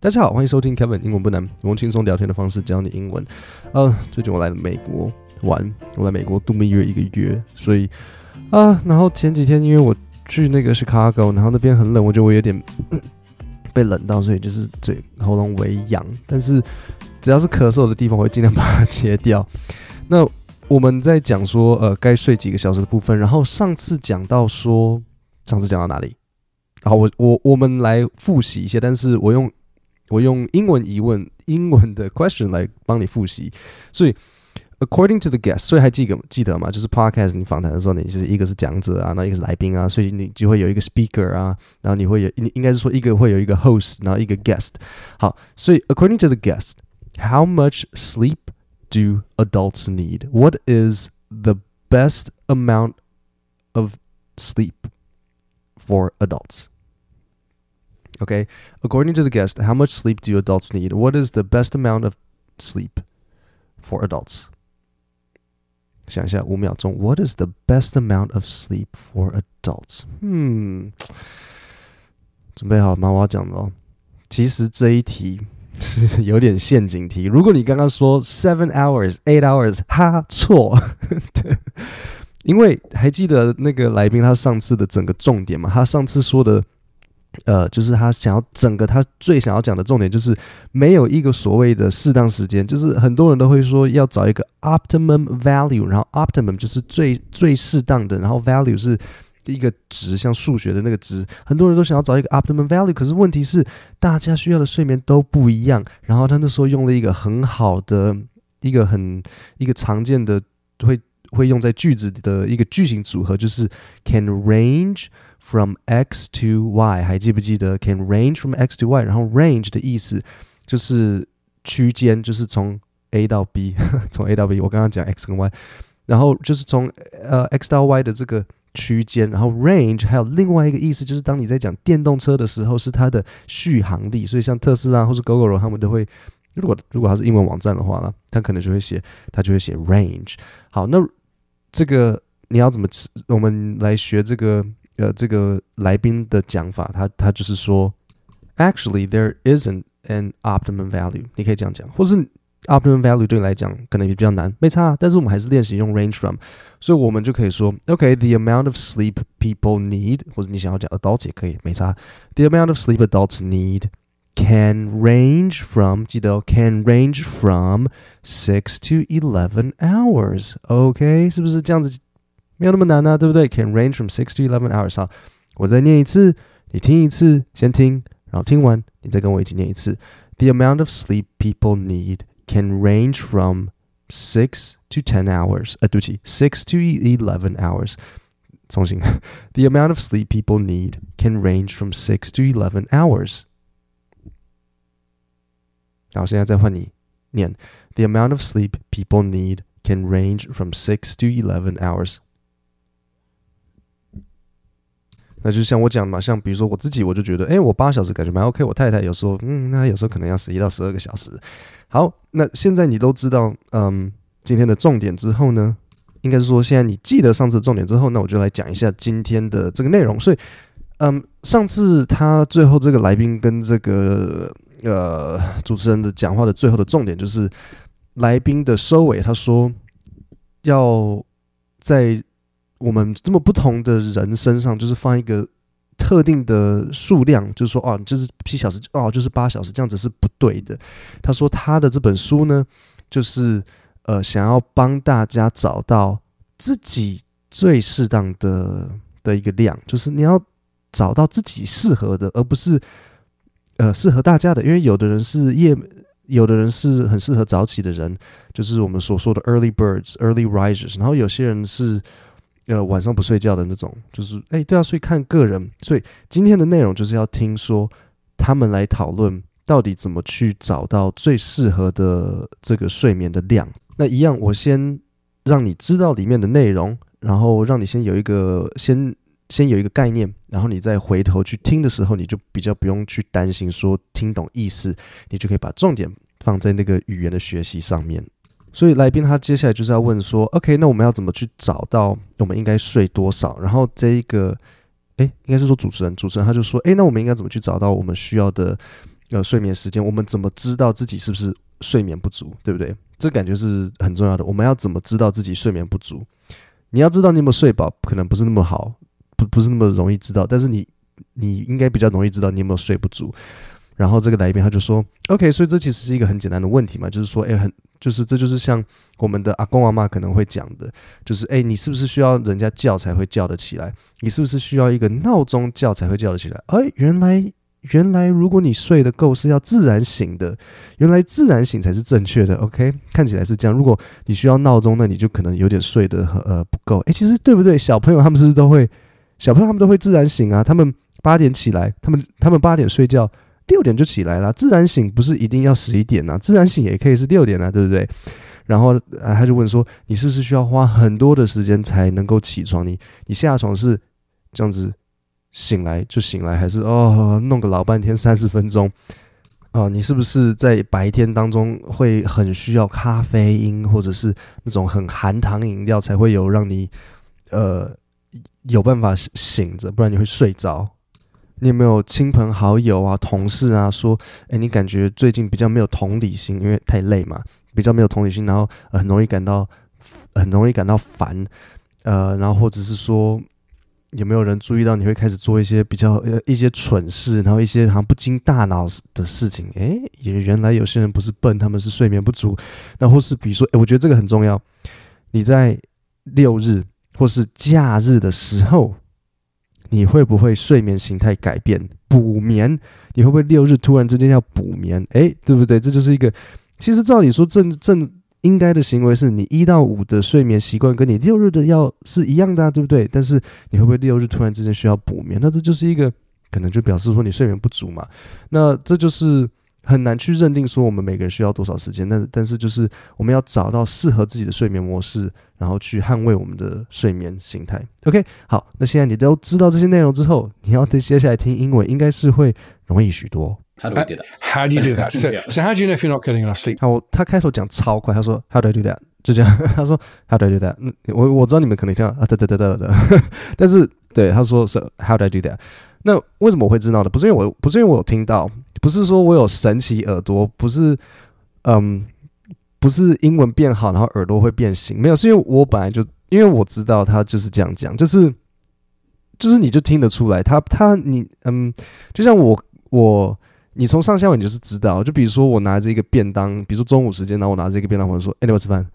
大家好，欢迎收听 Kevin 英文不难，我用轻松聊天的方式教你英文。呃，最近我来了美国玩，我来美国度蜜月一个月，所以啊、然后前几天因为我去那个 Chicago，然后那边很冷，我觉得我有点 被冷到，所以就是嘴喉咙微痒。但是只要是咳嗽的地方，我会尽量把它切掉。那我们在讲说呃该睡几个小时的部分，然后上次讲到说，上次讲到哪里？然后我我我们来复习一下，但是我用。我用英文疑问、英文的 question 来帮你复习，所以 according to the guest，所以还记得记得吗？就是 podcast 你访谈的时候，你就是一个是讲者啊，那一个是来宾啊，所以你就会有一个 speaker 啊，然后你会有，应应该是说一个会有一个 host，然后一个 guest。好，所以 according to the guest，how much sleep do adults need? What is the best amount of sleep for adults? Okay, according to the guest, how much sleep do adults need? What is the best amount of sleep for adults? 想一下，五秒钟。What is the best amount of sleep for adults? 嗯，准备好了吗？我要讲了哦。其实这一题是有点陷阱题。如果你刚刚说 seven hours, eight hours，哈，错。对，因为还记得那个来宾他上次的整个重点吗？他上次说的。 呃，就是他想要整个他最想要讲的重点，就是没有一个所谓的适当时间，就是很多人都会说要找一个 optimum value，然后 optimum 就是最最适当的，然后 value 是一个值，像数学的那个值，很多人都想要找一个 optimum value，可是问题是大家需要的睡眠都不一样。然后他那时候用了一个很好的一个很一个常见的会会用在句子的一个句型组合，就是 can range。From X to Y，还记不记得？Can range from X to Y，然后 range 的意思就是区间，就是从 A 到 B，从 A 到 B。我刚刚讲 X 跟 Y，然后就是从呃 X 到 Y 的这个区间，然后 range 还有另外一个意思，就是当你在讲电动车的时候，是它的续航力。所以像特斯拉或是 Gogoro，他们都会，如果如果它是英文网站的话呢，它可能就会写，它就会写 range。好，那这个你要怎么？我们来学这个。呃，这个来宾的讲法，他他就是说，actually there isn't an optimum value，你可以这样讲，或是 optimum value 对你来讲可能也比较难，没差，但是我们还是练习用 range from，所以我们就可以说，OK，the amount of sleep people need，或者你想要讲 adults 也可以，没差，the amount of sleep adults need can range from，记得哦，can range from six to eleven hours，OK，是不是这样子？ 没有那么难啊，对不对？Can range from six to eleven hours。好，我再念一次，你听一次，先听，然后听完，你再跟我一起念一次。The amount of sleep people need can range from six to ten hours。呃，对不起，six to eleven hours。重新，The amount of sleep people need can range from six to eleven hours。好，现在再换你念。The amount of sleep people need can range from six to eleven hours。 那就像我讲嘛，像比如说我自己，我就觉得，哎，我八小时感觉蛮 OK。我太太有时候，嗯，那有时候可能要十一到十二个小时。好，那现在你都知道，嗯，今天的重点之后呢，应该是说，现在你记得上次重点之后，那我就来讲一下今天的这个内容。所以，嗯，上次他最后这个来宾跟这个呃主持人的讲话的最后的重点，就是来宾的收尾，他说要在。我们这么不同的人身上，就是放一个特定的数量，就是说，哦，就是七小时，哦，就是八小时，这样子是不对的。他说他的这本书呢，就是呃，想要帮大家找到自己最适当的的一个量，就是你要找到自己适合的，而不是呃适合大家的。因为有的人是夜，有的人是很适合早起的人，就是我们所说的 early birds、early risers，然后有些人是。呃，晚上不睡觉的那种，就是哎，对啊，所以看个人。所以今天的内容就是要听说他们来讨论到底怎么去找到最适合的这个睡眠的量。那一样，我先让你知道里面的内容，然后让你先有一个先先有一个概念，然后你再回头去听的时候，你就比较不用去担心说听懂意思，你就可以把重点放在那个语言的学习上面。所以来宾他接下来就是要问说，OK，那我们要怎么去找到我们应该睡多少？然后这一个，诶，应该是说主持人，主持人他就说，诶，那我们应该怎么去找到我们需要的呃睡眠时间，我们怎么知道自己是不是睡眠不足，对不对？这感觉是很重要的。我们要怎么知道自己睡眠不足？你要知道你有没有睡饱，可能不是那么好，不不是那么容易知道，但是你你应该比较容易知道你有没有睡不足。然后这个来宾他就说：“OK，所以这其实是一个很简单的问题嘛，就是说，诶，很就是这就是像我们的阿公阿嬷可能会讲的，就是诶，你是不是需要人家叫才会叫得起来？你是不是需要一个闹钟叫才会叫得起来？诶，原来原来如果你睡得够是要自然醒的，原来自然醒才是正确的。OK，看起来是这样。如果你需要闹钟，那你就可能有点睡得呃不够。诶，其实对不对？小朋友他们是不是都会？小朋友他们都会自然醒啊，他们八点起来，他们他们八点睡觉。”六点就起来了，自然醒不是一定要十一点啊，自然醒也可以是六点啊，对不对？然后啊，他就问说，你是不是需要花很多的时间才能够起床？你你下床是这样子醒来就醒来，还是哦弄个老半天三十分钟？哦，你是不是在白天当中会很需要咖啡因，或者是那种很含糖饮料才会有让你呃有办法醒着，不然你会睡着？你有没有亲朋好友啊、同事啊说，诶，你感觉最近比较没有同理心，因为太累嘛，比较没有同理心，然后很容易感到很容易感到烦，呃，然后或者是说有没有人注意到你会开始做一些比较呃一些蠢事，然后一些好像不经大脑的事情，诶，也原来有些人不是笨，他们是睡眠不足，那或是比如说，诶，我觉得这个很重要，你在六日或是假日的时候。你会不会睡眠形态改变补眠？你会不会六日突然之间要补眠？诶，对不对？这就是一个，其实照理说正正应该的行为是你一到五的睡眠习惯跟你六日的要是一样的啊，对不对？但是你会不会六日突然之间需要补眠？那这就是一个可能就表示说你睡眠不足嘛。那这就是。很难去认定说我们每个人需要多少时间，但但是就是我们要找到适合自己的睡眠模式，然后去捍卫我们的睡眠形态。OK，好，那现在你都知道这些内容之后，你要接下来听英文应该是会容易许多。How do I do that? How do you do that? So, so how do you know if you're not getting enough sleep? 好，他开头讲超快，他说 How do I do that？就这样，他说 How do I do that？我我知道你们可能听到啊，对对对对对，但是对他说是 How do I do that？那为什么我会知道呢？不是因为我不是因为我有听到。不是说我有神奇耳朵，不是，嗯，不是英文变好，然后耳朵会变形，没有，是因为我本来就，因为我知道他就是这样讲，就是，就是你就听得出来，他他你，嗯，就像我我，你从上下文你就是知道，就比如说我拿着一个便当，比如说中午时间，然后我拿着一个便当，或者说，哎，你们吃饭，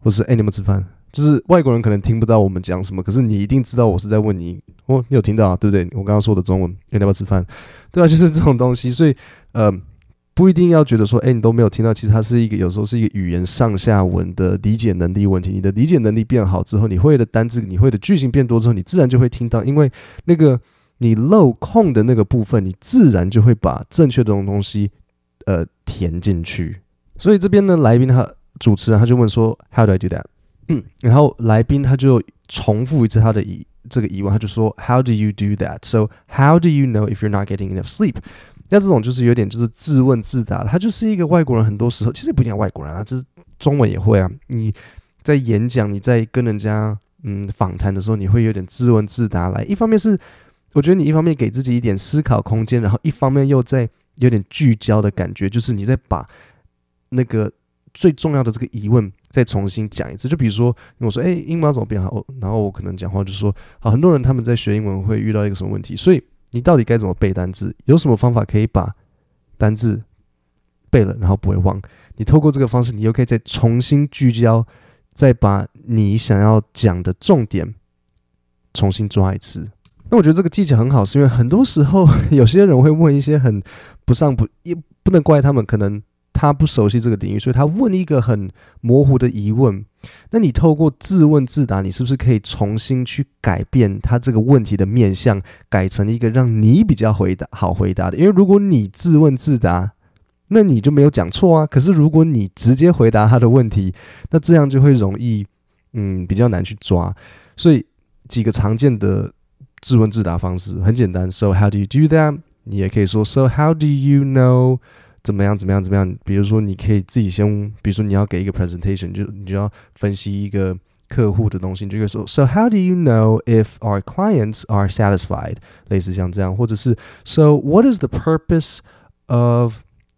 或是哎，你们吃饭。就是外国人可能听不到我们讲什么，可是你一定知道我是在问你哦，你有听到啊，对不对？我刚刚说的中文，你要不要吃饭？对啊，就是这种东西，所以呃，不一定要觉得说，诶，你都没有听到，其实它是一个有时候是一个语言上下文的理解能力问题。你的理解能力变好之后，你会的单字，你会的句型变多之后，你自然就会听到，因为那个你漏空的那个部分，你自然就会把正确的东西呃填进去。所以这边呢，来宾他主持人他就问说，How do I do that？嗯，然后来宾他就重复一次他的疑这个疑问，他就说 How do you do that? So how do you know if you're not getting enough sleep? 那这种就是有点就是自问自答，他就是一个外国人，很多时候其实也不一定外国人啊，这是中文也会啊。你在演讲，你在跟人家嗯访谈的时候，你会有点自问自答来。一方面是我觉得你一方面给自己一点思考空间，然后一方面又在有点聚焦的感觉，就是你在把那个。最重要的这个疑问再重新讲一次，就比如说我说，哎，英文要怎么变好？然后我可能讲话就说，好，很多人他们在学英文会遇到一个什么问题？所以你到底该怎么背单字？有什么方法可以把单字背了，然后不会忘？你透过这个方式，你又可以再重新聚焦，再把你想要讲的重点重新抓一次。那我觉得这个技巧很好，是因为很多时候有些人会问一些很不上不，也不能怪他们，可能。他不熟悉这个领域，所以他问一个很模糊的疑问。那你透过自问自答，你是不是可以重新去改变他这个问题的面向，改成一个让你比较回答好回答的？因为如果你自问自答，那你就没有讲错啊。可是如果你直接回答他的问题，那这样就会容易嗯比较难去抓。所以几个常见的自问自答方式很简单。So how do you do that？你也可以说 So how do you know？怎么样？怎么样？怎么样？比如说，你可以自己先，比如说你要给一个 presentation，就你就要分析一个客户的东西，你就可以说，So how do you know if our clients are satisfied？类似像这样，或者是 So what is the purpose of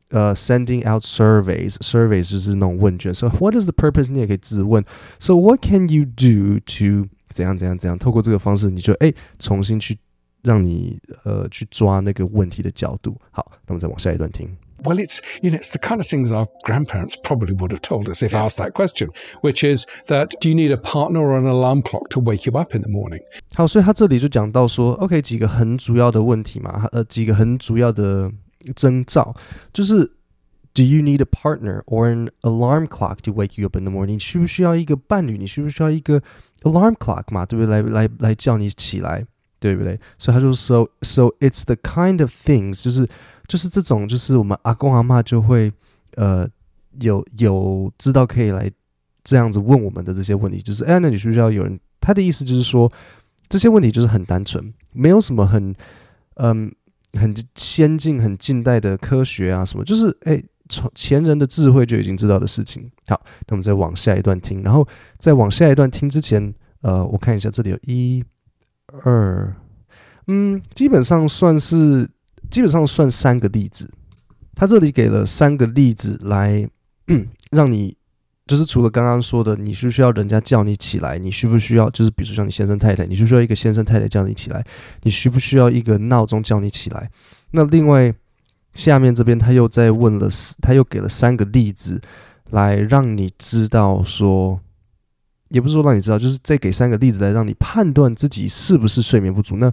呃、uh, sending out surveys. Surveys 就是那种问卷。So what is the purpose？你也可以自问。So what can you do to 怎样怎样怎样？透过这个方式，你就哎重新去 让你呃去抓那个问题的角度。好，那我们再往下一段听。Well, it's you know it's the kind of things our grandparents probably would have told us if asked that question, which is that do you need a partner or an alarm clock to wake you up in the morning? 好，所以他这里就讲到说，OK，几个很主要的问题嘛，呃，几个很主要的征兆，就是 Do you need a partner or an alarm clock to wake you up in the morning？你需不需要一个伴侣？你需不需要一个 alarm clock 嘛？对不对？来来来叫你起来， 对不对？所以他就说，So it's the kind of things，就是。就是这种，就是我们阿公阿嬷就会，呃，有有知道可以来这样子问我们的这些问题，就是哎，那你需不需要有人？他的意思就是说，这些问题就是很单纯，没有什么很，嗯，很先进、很近代的科学啊什么，就是哎，从前人的智慧就已经知道的事情。好，那我们再往下一段听，然后再往下一段听之前，呃，我看一下这里有一、二，嗯，基本上算是。基本上算三个例子，他这里给了三个例子来，让你就是除了刚刚说的，你需不需要人家叫你起来？你需不需要就是比如说像你先生太太，你需不需要一个先生太太叫你起来？你需不需要一个闹钟叫你起来？那另外下面这边他又在问了，他又给了三个例子来让你知道说，也不是说让你知道，就是再给三个例子来让你判断自己是不是睡眠不足。那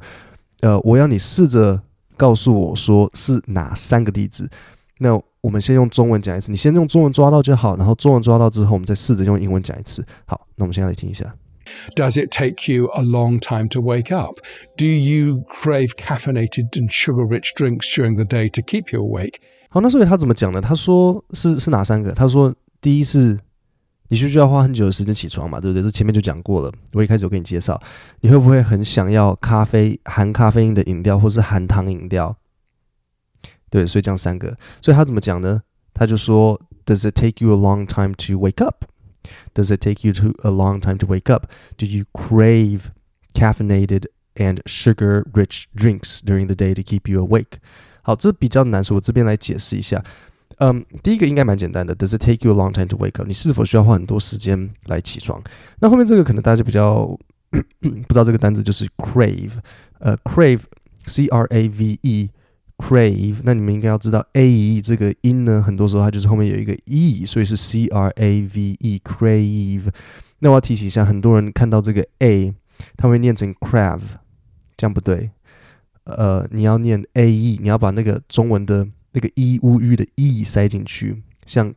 呃，我要你试着。告诉我说是哪三个例子？那我们先用中文讲一次，你先用中文抓到就好，然后中文抓到之后，我们再试着用英文讲一次。好，那我们现在来听一下。Does it take you a long time to wake up? Do you crave caffeinated and sugar-rich drinks during the day to keep you awake? 好，那所以他怎么讲呢？他说是是哪三个？他说第一是。你需不需要花很久的时间起床嘛？对不对？这前面就讲过了。我一开始有给你介绍，你会不会很想要咖啡含咖啡因的饮料，或是含糖饮料？对，所以这样三个。所以他怎么讲呢？他就说：Does it take you a long time to wake up? Does it take you to a long time to wake up? Do you crave caffeinated and sugar-rich drinks during the day to keep you awake? 好，这比较难，所以我这边来解释一下。嗯，第一个应该蛮简单的。Does it take you a long time to wake up？你是否需要花很多时间来起床？那后面这个可能大家比较 不知道这个单词就是 crave，呃，crave，c r a v e，crave。那你们应该要知道 a e 这个音呢，很多时候它就是后面有一个 e，所以是 c r a v e，crave。那我要提醒一下，很多人看到这个 a，他会念成 crave，这样不对。呃，你要念 a e，你要把那个中文的。那个 e u u 的 e 塞进去，像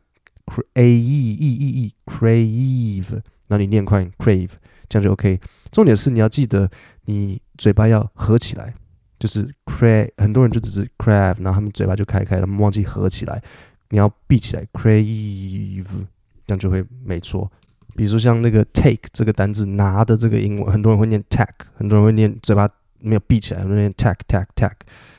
a e e e crave，然后你念快 crave，这样就 OK。重点是你要记得，你嘴巴要合起来，就是 crave。很多人就只是 crave，然后他们嘴巴就开开，他们忘记合起来。你要闭起来 crave，这样就会没错。比如说像那个 take 这个单字，拿的这个英文，很多人会念 take，很多人会念嘴巴没有闭起来，很多人念 take take take。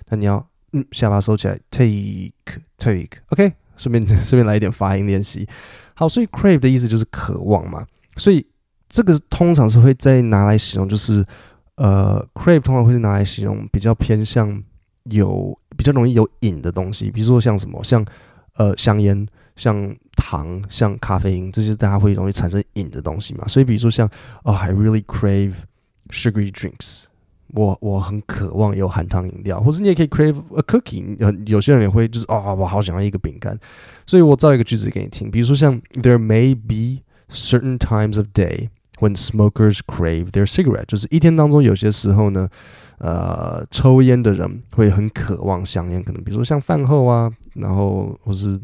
那你要。嗯，下巴收起来，take take，OK，顺便 顺便来一点发音练习。好，所以 crave 的意思就是渴望嘛，所以这个通常是会再拿来形容，就是呃，crave 通常会拿来形容比较偏向有比较容易有瘾的东西，比如说像什么，像呃香烟、像糖、像咖啡因，这些大家会容易产生瘾的东西嘛。所以比如说像哦，I really crave sugary drinks。我我很渴望有含糖饮料，或者你也可以 crave a cookie。有有些人也会就是啊、哦，我好想要一个饼干。所以我造一个句子给你听，比如说像 There may be certain times of day when smokers crave their cigarette，就是一天当中有些时候呢，呃，抽烟的人会很渴望香烟，可能比如说像饭后啊，然后或是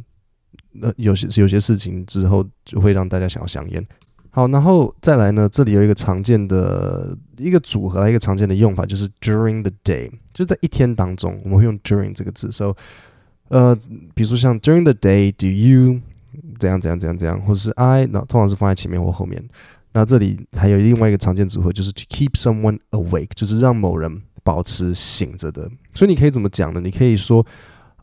呃有些有些事情之后就会让大家想要香烟。好，然后再来呢，这里有一个常见的一个组合，一个常见的用法就是 during the day，就在一天当中，我们会用 during 这个字。So，呃，比如说像 during the day，do you 怎样怎样怎样怎样，或者是 I，那通常是放在前面或后面。那这里还有另外一个常见组合，就是 to keep someone awake，就是让某人保持醒着的。所以你可以怎么讲呢？你可以说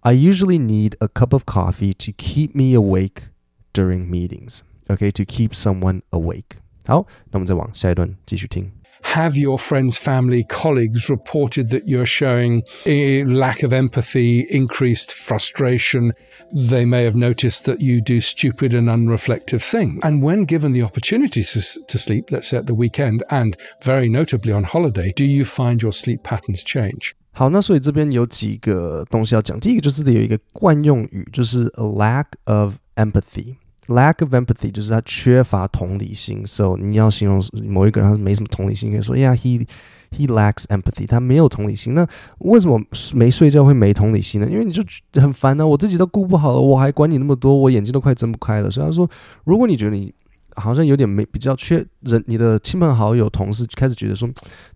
I usually need a cup of coffee to keep me awake during meetings。Okay, to keep someone awake. 好，那我们再往下一段继续听。 have your friends, family, colleagues reported that you're showing a lack of empathy, increased frustration? They may have noticed that you do stupid and unreflective things. And when given the opportunity to, to sleep, let's say at the weekend and very notably on holiday, do you find your sleep patterns change? 好，那所以这边有几个东西要讲。第一个就是这里有一个惯用语，就是 a lack of empathy。 Lack of empathy 就是他缺乏同理心。So 你要形容某一个人他没什么同理心，可以说，Yeah, he he lacks empathy。他没有同理心。那为什么没睡觉会没同理心呢？因为你就很烦呢、啊，我自己都顾不好了，我还管你那么多，我眼睛都快睁不开了。所以他说，如果你觉得你好像有点没比较缺人，你的亲朋好友、同事开始觉得说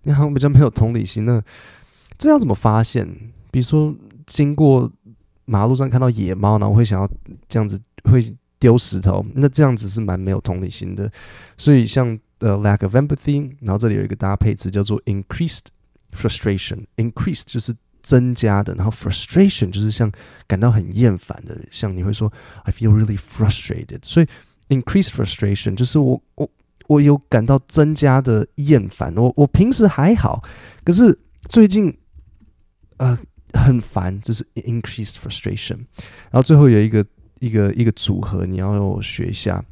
你好像比较没有同理心呢。这要怎么发现？比如说，经过马路上看到野猫，然后会想要这样子会丢石头，那这样子是蛮没有同理心的。所以像呃 lack of empathy，然后这里有一个搭配词叫做 increased frustration。increased 就是增加的，然后 frustration 就是像感到很厌烦的，像你会说 I feel really frustrated。所以 increased frustration 就是我我我有感到增加的厌烦。我我平时还好，可是最近。呃，很烦，这是 increased frustration。然后最后有一个一个一个组合，你要学一下，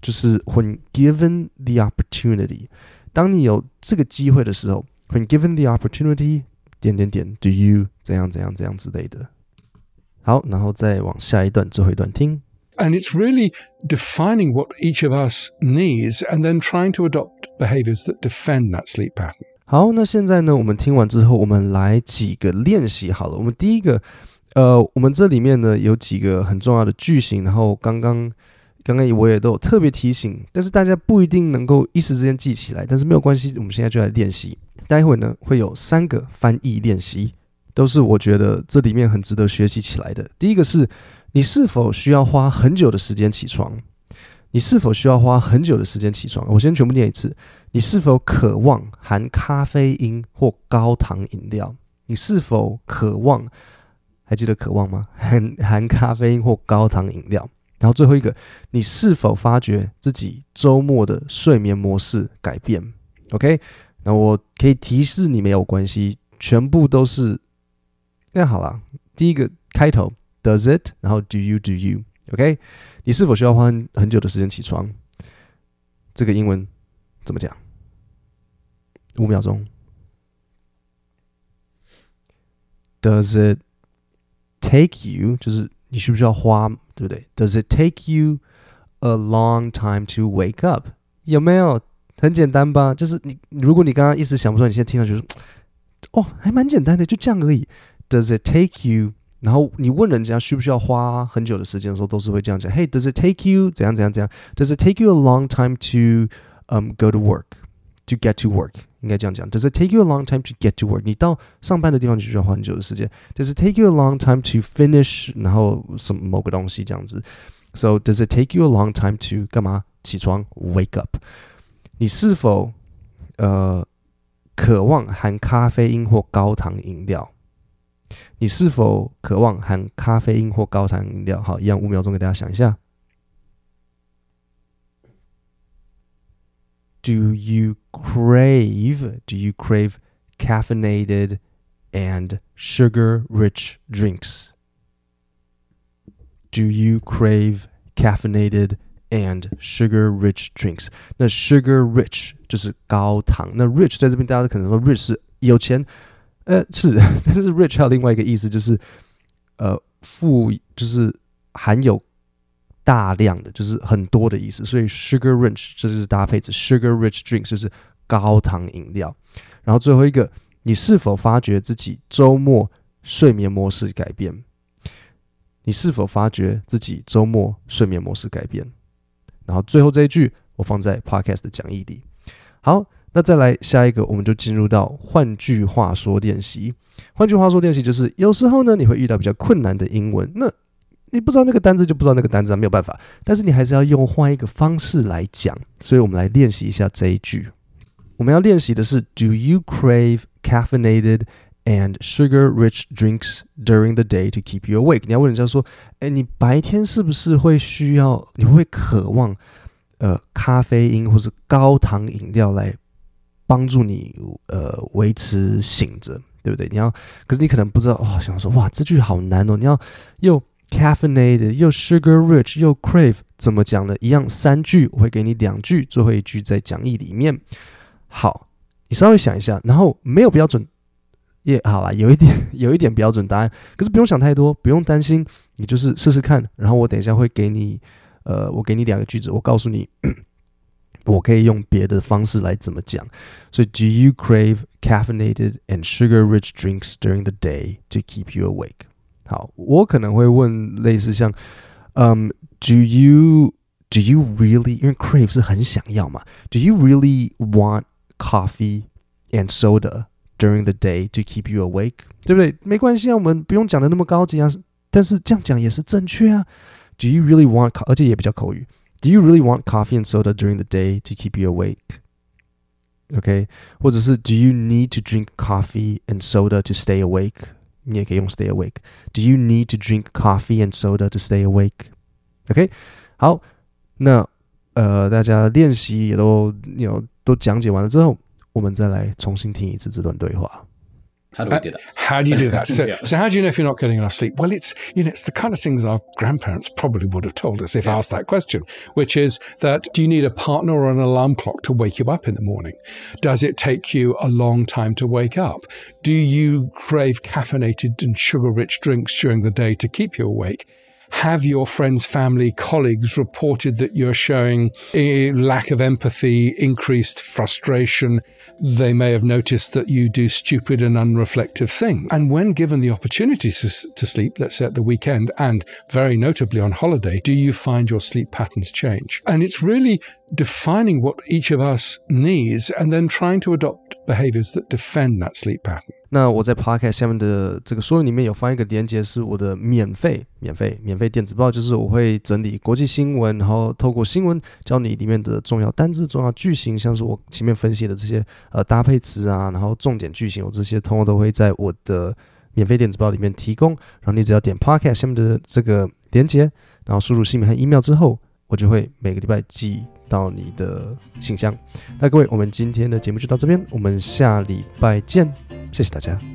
就是 when given the opportunity，当你有这个机会的时候，when given the opportunity，点点点，do you 怎样怎样怎样之类的。好，然后再往下一段最后一段听。And it's really defining what each of us needs, and then trying to adopt behaviors that defend that sleep pattern. 好，那现在呢，我们听完之后，我们来几个练习好了。我们第一个， 呃，我们这里面呢有几个很重要的句型，然后刚刚刚刚我也都有特别提醒，但是大家不一定能够一时之间记起来，但是没有关系，我们现在就来练习。待会呢会有三个翻译练习，都是我觉得这里面很值得学习起来的。第一个是你是否需要花很久的时间起床？你是否需要花很久的时间起床？我先全部念一次。你是否渴望含咖啡因或高糖饮料？你是否渴望？还记得渴望吗？含含咖啡因或高糖饮料。然后最后一个，你是否发觉自己周末的睡眠模式改变？OK，那我可以提示你没有关系，全部都是。那好了，第一个开头 Does it？然后 Do you？Do you？OK，你是否需要花很久的时间起床？这个英文怎么讲？五秒钟。Does it take you？就是你需不需要花，对不对？Does it take you a long time to wake up？有没有？很简单吧？就是你，如果你刚刚一时想不出来，你现在听上去说，哦，还蛮简单的，就这样而已。Does it take you？然后你问人家需不需要花很久的时间的时候，都是会这样讲。Hey, does it take you？怎样怎样怎样？Does it take you a long time to um go to work？To get to work？ 应该这样讲，Does it take you a long time to get to work？你到上班的地方就需要花很久的时间。Does it take you a long time to finish？然后什么某个东西这样子。So does it take you a long time to 干嘛？起床，wake up。你是否呃渴望含咖啡因或高糖饮料？你是否渴望含咖啡因或高糖饮料？好，一样五秒钟给大家想一下。Do you crave? Do you crave caffeinated and sugar-rich drinks? Do you crave caffeinated and sugar-rich drinks? 那 sugar-rich 就是高糖。那 rich 在这边大家可能说 rich 是有钱，呃，是，但是 rich 还有另外一个意思就是呃富，就是含有。 大量的就是很多的意思，所以 sugar rich 这就是搭配词，sugar rich drinks 就是高糖饮料。然后最后一个，你是否发觉自己周末睡眠模式改变？你是否发觉自己周末睡眠模式改变？然后最后这一句我放在 podcast 的讲义里。好，那再来下一个，我们就进入到换句话说练习。换句话说练习就是有时候呢，你会遇到比较困难的英文，那。你不知道那个单字就不知道那个单字啊，没有办法。但是你还是要用换一个方式来讲，所以我们来练习一下这一句。我们要练习的是 Do you crave caffeinated and sugar-rich drinks during the day to keep you awake？你要问人家说，哎，你白天是不是会需要？你会渴望呃咖啡因或是高糖饮料来帮助你呃维持醒着，对不对？你要，可是你可能不知道、哦，想说哇，这句好难哦，你要又 caffeinated 又 sugar rich 又 crave 怎么讲呢？一样三句，我会给你两句，最后一句在讲义里面。好，你稍微想一下，然后没有标准。也、yeah, 好啦，有一点 有一点标准答案，可是不用想太多，不用担心，你就是试试看。然后我等一下会给你，呃，我给你两个句子，我告诉你，我可以用别的方式来怎么讲。所以，Do you crave caffeinated and sugar-rich drinks during the day to keep you awake？好，我可能会问类似像，嗯，Do you Do you really？因为 crave 是很想要嘛，Do you really want coffee and soda？During the day to keep you awake，对不对？没关系啊，我们不用讲的那么高级啊，但是这样讲也是正确啊。Do you really want？而且也比较口语。Do you really want coffee and soda during the day to keep you awake？OK，或者是 Do you need to drink coffee and soda to stay awake？ 你也可以用 stay awake。Do you need to drink coffee and soda to stay awake？OK，好，那呃，大家练习也都有都讲解完了之后。我们再来重新听一次这段对话。How do we do that? Uh, how do you do that? So, yeah. so how do you know if you're not getting enough sleep? Well, it's you know it's the kind of things our grandparents probably would have told us if yeah. asked that question, which is that do you need a partner or an alarm clock to wake you up in the morning? Does it take you a long time to wake up? Do you crave caffeinated and sugar-rich drinks during the day to keep you awake? Have your friends, family, colleagues reported that you're showing a lack of empathy, increased frustration? They may have noticed that you do stupid and unreflective things. And when given the opportunity to, sleep, let's say at the weekend and very notably on holiday, do you find your sleep patterns change? And it's really defining what each of us needs and then trying to adopt behaviors that defend that sleep pattern. 那我在 Podcast 下面的这个说明里面有放一个连接，是我的免费、免费、免费电子报，就是我会整理国际新闻，然后透过新闻教你里面的重要单字、重要句型，像是我前面分析的这些呃搭配词啊，然后重点句型，我这些通通都会在我的免费电子报里面提供。然后你只要点 Podcast 下面的这个连接，然后输入姓名和 email 之后，我就会每个礼拜寄到你的信箱。那各位，我们今天的节目就到这边，我们下礼拜见。谢谢大家。